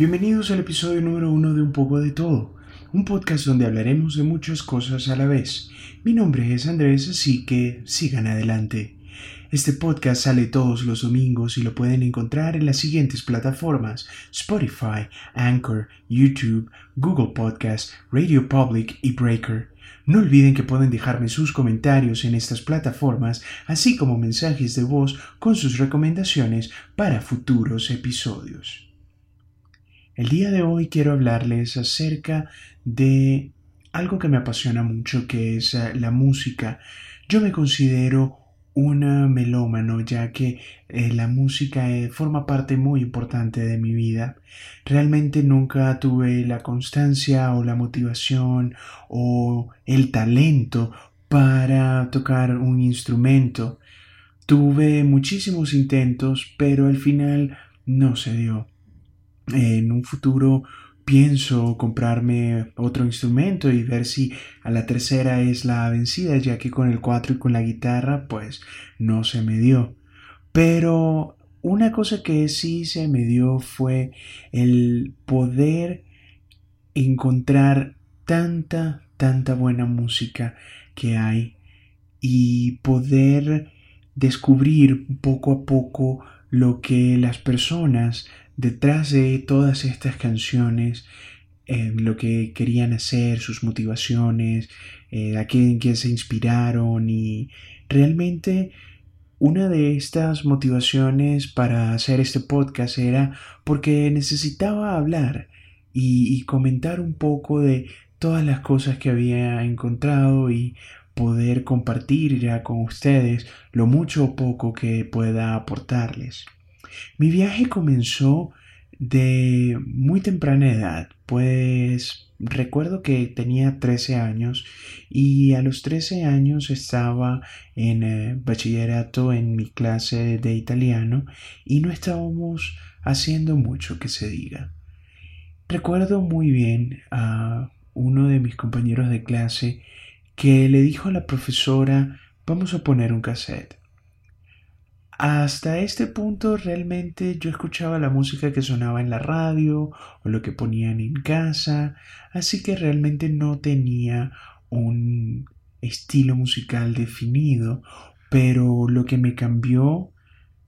Bienvenidos al episodio número uno de Un poco de todo, un podcast donde hablaremos de muchas cosas a la vez. Mi nombre es Andrés, así que sigan adelante. Este podcast sale todos los domingos y lo pueden encontrar en las siguientes plataformas: Spotify, Anchor, YouTube, Google Podcast, Radio Public y Breaker. No olviden que pueden dejarme sus comentarios en estas plataformas, así como mensajes de voz con sus recomendaciones para futuros episodios. El día de hoy quiero hablarles acerca de algo que me apasiona mucho, que es eh, la música. Yo me considero una melómano, ya que eh, la música eh, forma parte muy importante de mi vida. Realmente nunca tuve la constancia o la motivación o el talento para tocar un instrumento. Tuve muchísimos intentos, pero al final no se dio en un futuro pienso comprarme otro instrumento y ver si a la tercera es la vencida, ya que con el cuatro y con la guitarra pues no se me dio. Pero una cosa que sí se me dio fue el poder encontrar tanta, tanta buena música que hay y poder descubrir poco a poco lo que las personas detrás de todas estas canciones, lo que querían hacer, sus motivaciones, eh, a quién, se inspiraron y realmente una de estas motivaciones para hacer este podcast era porque necesitaba hablar y, y, comentar un poco de todas las cosas que había encontrado y poder compartir ya con ustedes lo mucho o poco que pueda aportarles. Mi viaje comenzó de muy temprana edad, pues recuerdo que tenía 13 años y a los 13 años estaba en eh, bachillerato en mi clase de italiano y no estábamos haciendo mucho que se diga. Recuerdo muy bien a uno de mis compañeros de clase que le dijo a la profesora vamos a poner un cassette. Hasta este punto realmente yo escuchaba la música que sonaba en la radio o lo que ponían en casa, así que realmente no tenía un estilo musical definido, pero lo que me cambió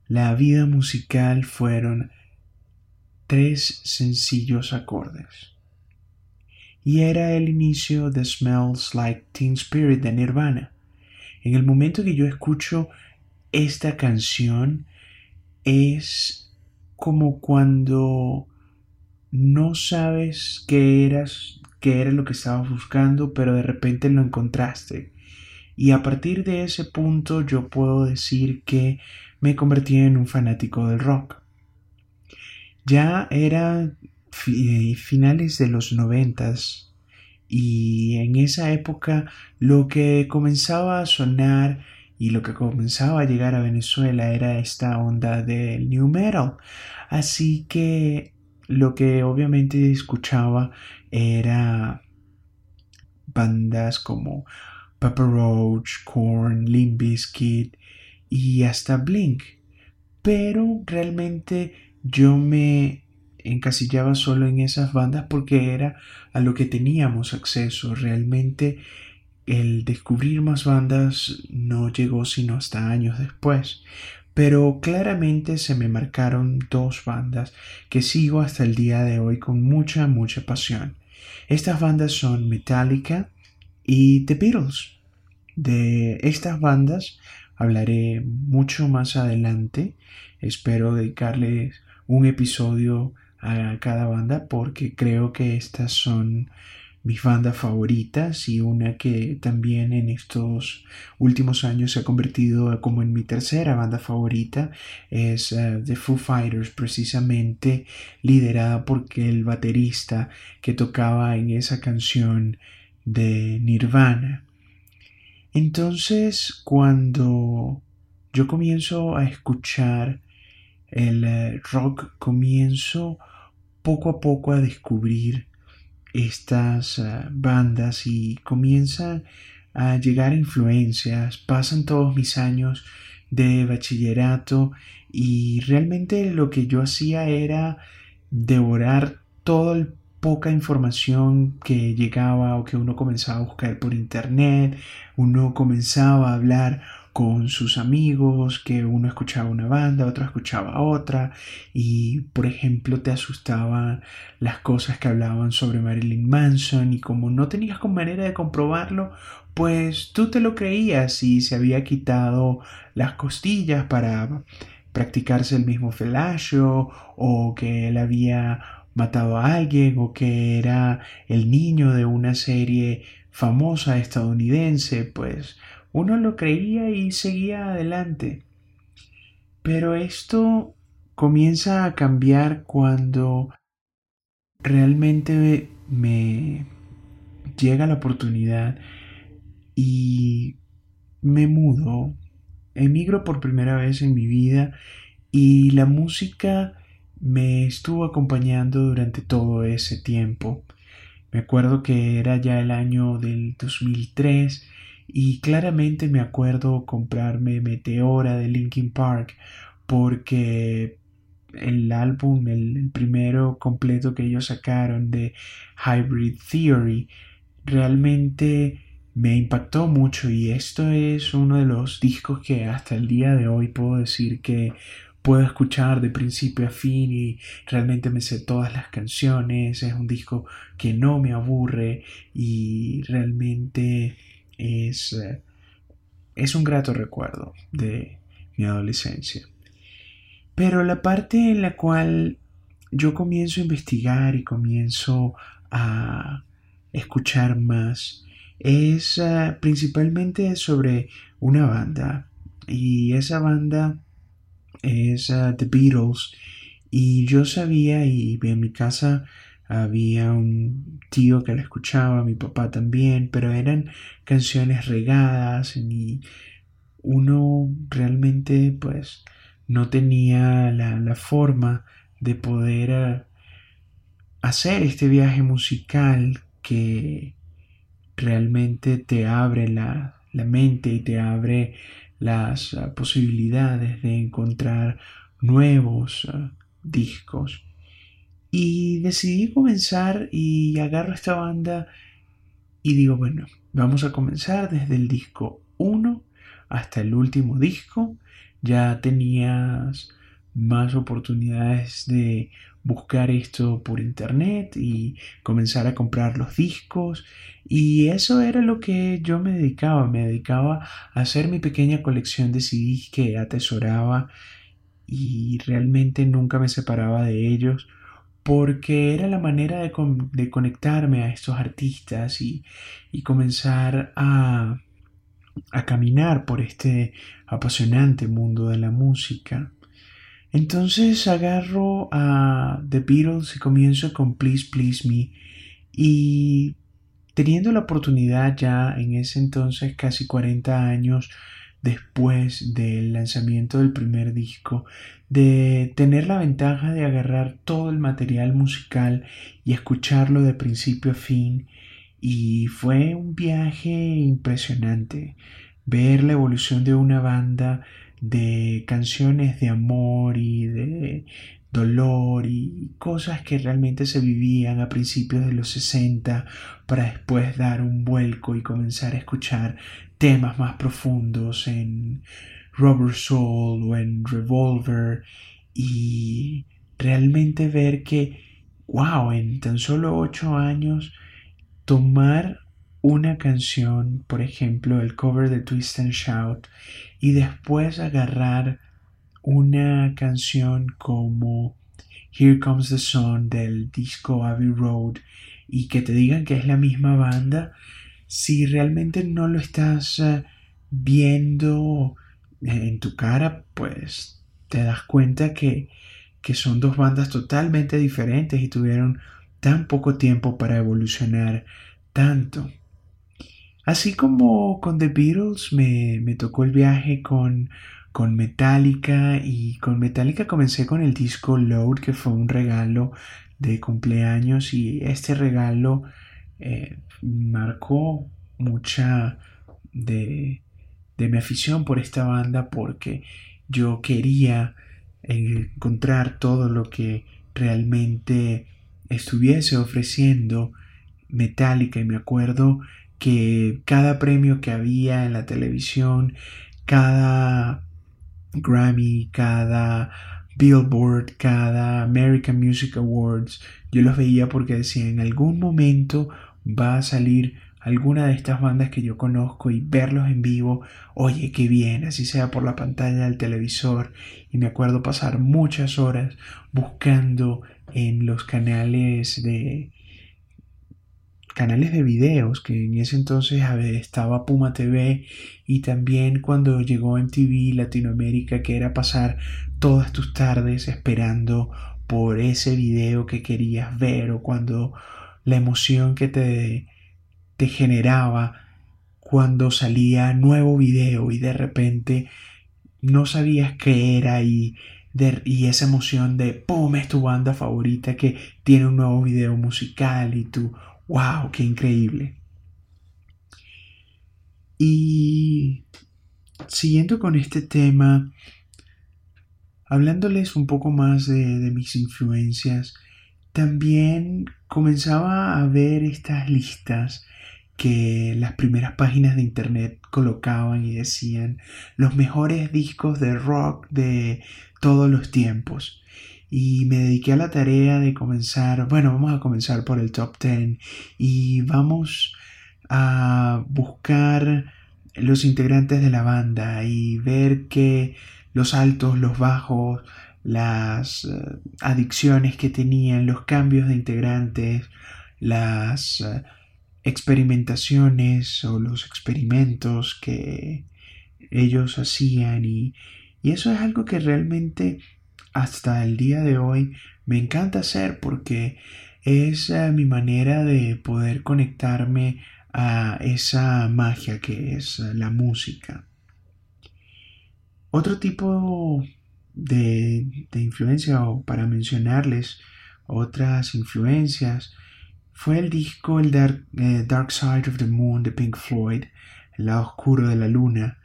la vida musical fueron tres sencillos acordes. Y era el inicio de Smells Like Teen Spirit de Nirvana. En el momento que yo escucho esta canción es como cuando no sabes qué eras, qué era lo que estabas buscando, pero de repente lo encontraste. Y a partir de ese punto yo puedo decir que me convertí en un fanático del rock. Ya era eh, finales de los noventas y en esa época lo que comenzaba a sonar y lo que comenzaba a llegar a Venezuela era esta onda del new metal. Así que lo que obviamente escuchaba era bandas como Pepper Roach, Korn, Limp y hasta Blink. Pero realmente yo me encasillaba solo en esas bandas porque era a lo que teníamos acceso. Realmente el descubrir más bandas no llegó sino hasta años después, pero claramente se me marcaron dos bandas que sigo hasta el día de hoy con mucha, mucha pasión. Estas bandas son Metallica y The Beatles. De estas bandas hablaré mucho más adelante. Espero dedicarles un episodio a cada banda porque creo que estas son mis bandas favoritas y una que también en estos últimos años se ha convertido como en mi tercera banda favorita es eh, The Foo Fighters precisamente liderada por el baterista que tocaba en esa canción de Nirvana. Entonces cuando yo comienzo a escuchar el eh, rock comienzo poco a poco a descubrir estas eh, bandas y comienzan a llegar influencias, pasan todos mis años de bachillerato y realmente lo que yo hacía era devorar toda el poca información que llegaba o que uno comenzaba a buscar por internet, uno comenzaba a hablar con sus amigos, que uno escuchaba una banda, otro escuchaba otra, y por ejemplo te asustaban las cosas que hablaban sobre Marilyn Manson, y como no tenías con manera de comprobarlo, pues tú te lo creías y se había quitado las costillas para practicarse el mismo felacio, o que él había matado a alguien, o que era el niño de una serie famosa estadounidense, pues uno lo creía y seguía adelante. Pero esto comienza a cambiar cuando realmente me llega la oportunidad y me mudo, emigro por primera vez en mi vida y la música me estuvo acompañando durante todo ese tiempo. Me acuerdo que era ya el año del 2003 y claramente me acuerdo comprarme Meteora de Linkin Park porque el álbum, el, primero completo que ellos sacaron de Hybrid Theory, realmente me impactó mucho. Y esto es uno de los discos que hasta el día de hoy puedo decir que puedo escuchar de principio a fin y realmente me sé todas las canciones, es un disco que no me aburre y realmente es, eh, es un grato recuerdo de mi adolescencia. Pero la parte en la cual yo comienzo a investigar y comienzo a escuchar más es eh, principalmente sobre una banda y esa banda es eh, The Beatles y yo sabía y en mi casa había un tío que la escuchaba, mi papá también, pero eran canciones regadas y uno realmente pues no tenía la, forma de poder eh, hacer este viaje musical que realmente te abre la, mente y te abre las eh, posibilidades de encontrar nuevos eh, discos. Y decidí comenzar y agarro esta banda y digo, bueno, vamos a comenzar desde el disco 1 hasta el último disco. Ya tenías más oportunidades de buscar esto por internet y comenzar a comprar los discos y eso era lo que yo me dedicaba, me dedicaba a hacer mi pequeña colección de CDs que atesoraba y realmente nunca me separaba de ellos porque era la manera de, conectarme a estos artistas y, comenzar a, a caminar por este apasionante mundo de la música. Entonces agarro a The Beatles y comienzo con Please Please Me y teniendo la oportunidad ya en ese entonces casi 40 años después del lanzamiento del primer disco, de tener la ventaja de agarrar todo el material musical y escucharlo de principio a fin. Y fue un viaje impresionante ver la evolución de una banda de canciones de amor y de dolor y cosas que realmente se vivían a principios de los 60 para después dar un vuelco y comenzar a escuchar temas más profundos en Rubber Soul o en Revolver y realmente ver que, wow, en tan solo ocho años tomar una canción, por ejemplo, el cover de Twist and Shout, y después agarrar una canción como Here Comes the Sun del disco Abbey Road y que te digan que es la misma banda, si realmente no lo estás eh, viendo en tu cara, pues te das cuenta que, que son dos bandas totalmente diferentes y tuvieron tan poco tiempo para evolucionar tanto. Así como con The Beatles me, me tocó el viaje con con Metallica y con Metallica comencé con el disco Load que fue un regalo de cumpleaños y este regalo eh, marcó mucha de, de mi afición por esta banda porque yo quería encontrar todo lo que realmente estuviese ofreciendo Metallica. Y me acuerdo que cada premio que había en la televisión, cada Grammy, cada Billboard, cada American Music Awards, yo los veía porque decía en algún momento va a salir alguna de estas bandas que yo conozco y verlos en vivo, oye, qué bien, así sea por la pantalla del televisor. Y me acuerdo pasar muchas horas buscando en los canales de canales de videos que en ese entonces estaba Puma TV y también cuando llegó en TV Latinoamérica que era pasar todas tus tardes esperando por ese video que querías ver o cuando la emoción que te te generaba cuando salía nuevo video y de repente no sabías qué era y, y esa emoción de ¡pum! es tu banda favorita que tiene un nuevo video musical y tú ¡wow! ¡qué increíble! Y siguiendo con este tema, hablándoles un poco más de, de mis influencias, también comenzaba a ver estas listas que las primeras páginas de internet colocaban y decían los mejores discos de rock de todos los tiempos. Y me dediqué a la tarea de comenzar, bueno, vamos a comenzar por el top 10 y vamos a buscar los integrantes de la banda y ver que los altos, los bajos, las eh, adicciones que tenían, los cambios de integrantes, las eh, experimentaciones o los experimentos que ellos hacían y, eso es algo que realmente hasta el día de hoy me encanta hacer porque es eh, mi manera de poder conectarme a esa magia que es la música. Otro tipo de, de influencia o para mencionarles otras influencias fue el disco el eh, Dark, Side of the Moon de Pink Floyd, el lado oscuro de la luna,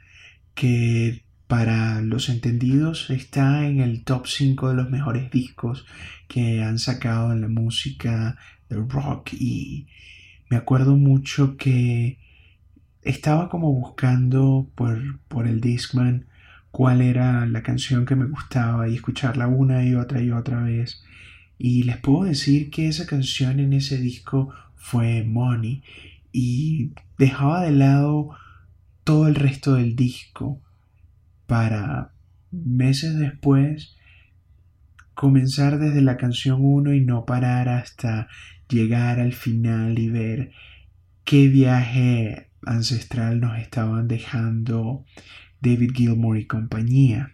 que para los entendidos está en el top 5 de los mejores discos que han sacado en la música de rock. Y me acuerdo mucho que estaba como buscando por, por el Discman cuál era la canción que me gustaba y escucharla una y otra y otra vez. Y les puedo decir que esa canción en ese disco fue Money y dejaba de lado todo el resto del disco para meses después comenzar desde la canción 1 y no parar hasta llegar al final y ver qué viaje ancestral nos estaban dejando David Gilmour y compañía.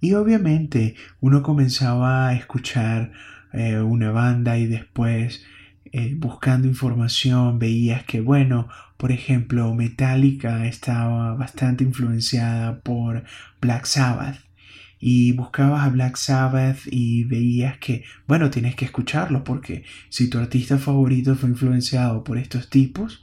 Y obviamente uno comenzaba a escuchar eh, una banda y después eh, buscando información veías que, bueno, por ejemplo, Metallica estaba bastante influenciada por Black Sabbath. Y buscabas a Black Sabbath y veías que, bueno, tienes que escucharlo porque si tu artista favorito fue influenciado por estos tipos,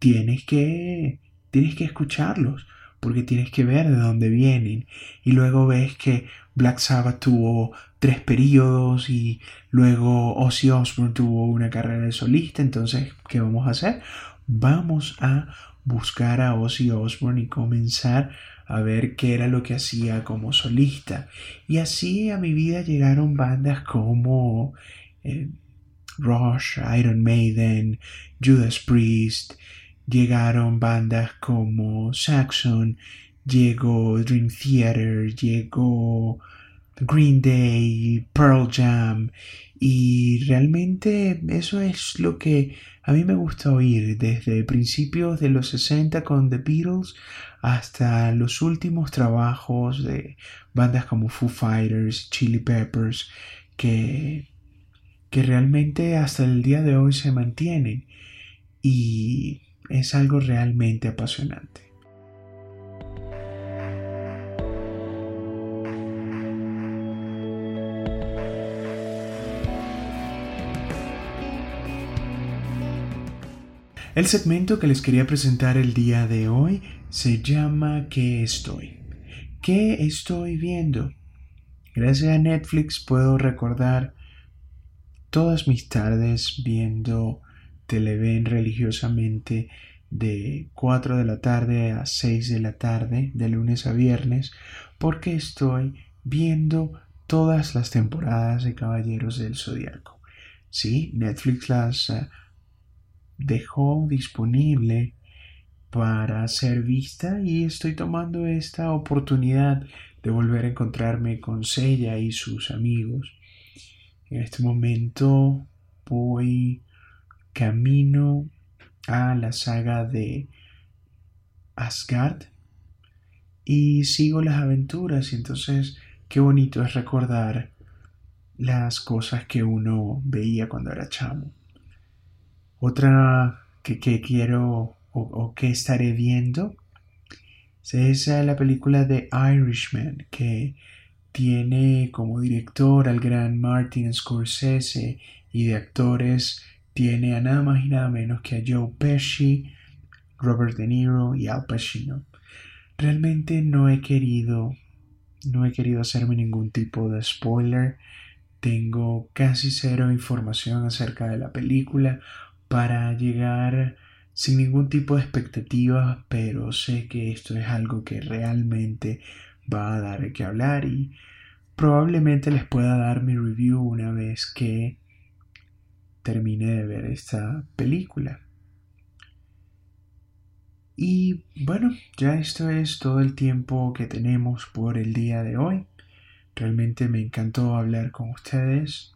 tienes que, tienes que escucharlos porque tienes que ver de dónde vienen. Y luego ves que Black Sabbath tuvo tres periodos y luego Ozzy Osbourne tuvo una carrera de solista. Entonces, ¿qué vamos a hacer? Vamos a buscar a Ozzy Osbourne y comenzar a ver qué era lo que hacía como solista. Y así a mi vida llegaron bandas como eh, Rush, Iron Maiden, Judas Priest, llegaron bandas como Saxon, llegó Dream Theater, llegó Green Day, Pearl Jam y realmente eso es lo que a mí me gusta oír desde principios de los 60 con The Beatles hasta los últimos trabajos de bandas como Foo Fighters, Chili Peppers que, que realmente hasta el día de hoy se mantienen. Y es algo realmente apasionante. El segmento que les quería presentar el día de hoy se llama ¿Qué estoy? ¿Qué estoy viendo? Gracias a Netflix puedo recordar todas mis tardes viendo Televen religiosamente de 4 de la tarde a 6 de la tarde, de lunes a viernes, porque estoy viendo todas las temporadas de Caballeros del Zodiaco. Sí, Netflix las eh, dejó disponible para ser vista y estoy tomando esta oportunidad de volver a encontrarme con Sella y sus amigos. En este momento voy camino a la saga de Asgard y sigo las aventuras y entonces qué bonito es recordar las cosas que uno veía cuando era chamo. Otra que, quiero o, que estaré viendo es la película de Irishman que tiene como director al gran Martin Scorsese y de actores tiene a nada más y nada menos que a Joe Pesci, Robert De Niro y Al Pacino. Realmente no he querido no he querido hacerme ningún tipo de spoiler. Tengo casi cero información acerca de la película para llegar sin ningún tipo de expectativa, pero sé que esto es algo que realmente va a dar que hablar y probablemente les pueda dar mi review una vez que termine de ver esta película. Y bueno, ya esto es todo el tiempo que tenemos por el día de hoy. Realmente me encantó hablar con ustedes.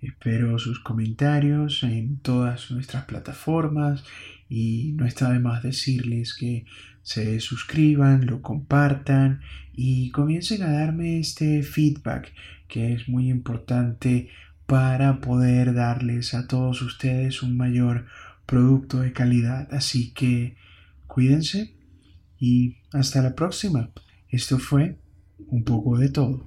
Espero sus comentarios en todas nuestras plataformas y no está de más decirles que se suscriban, lo compartan y comiencen a darme este feedback que es muy importante para poder darles a todos ustedes un mayor producto de calidad. Así que cuídense y hasta la próxima. Esto fue un poco de todo.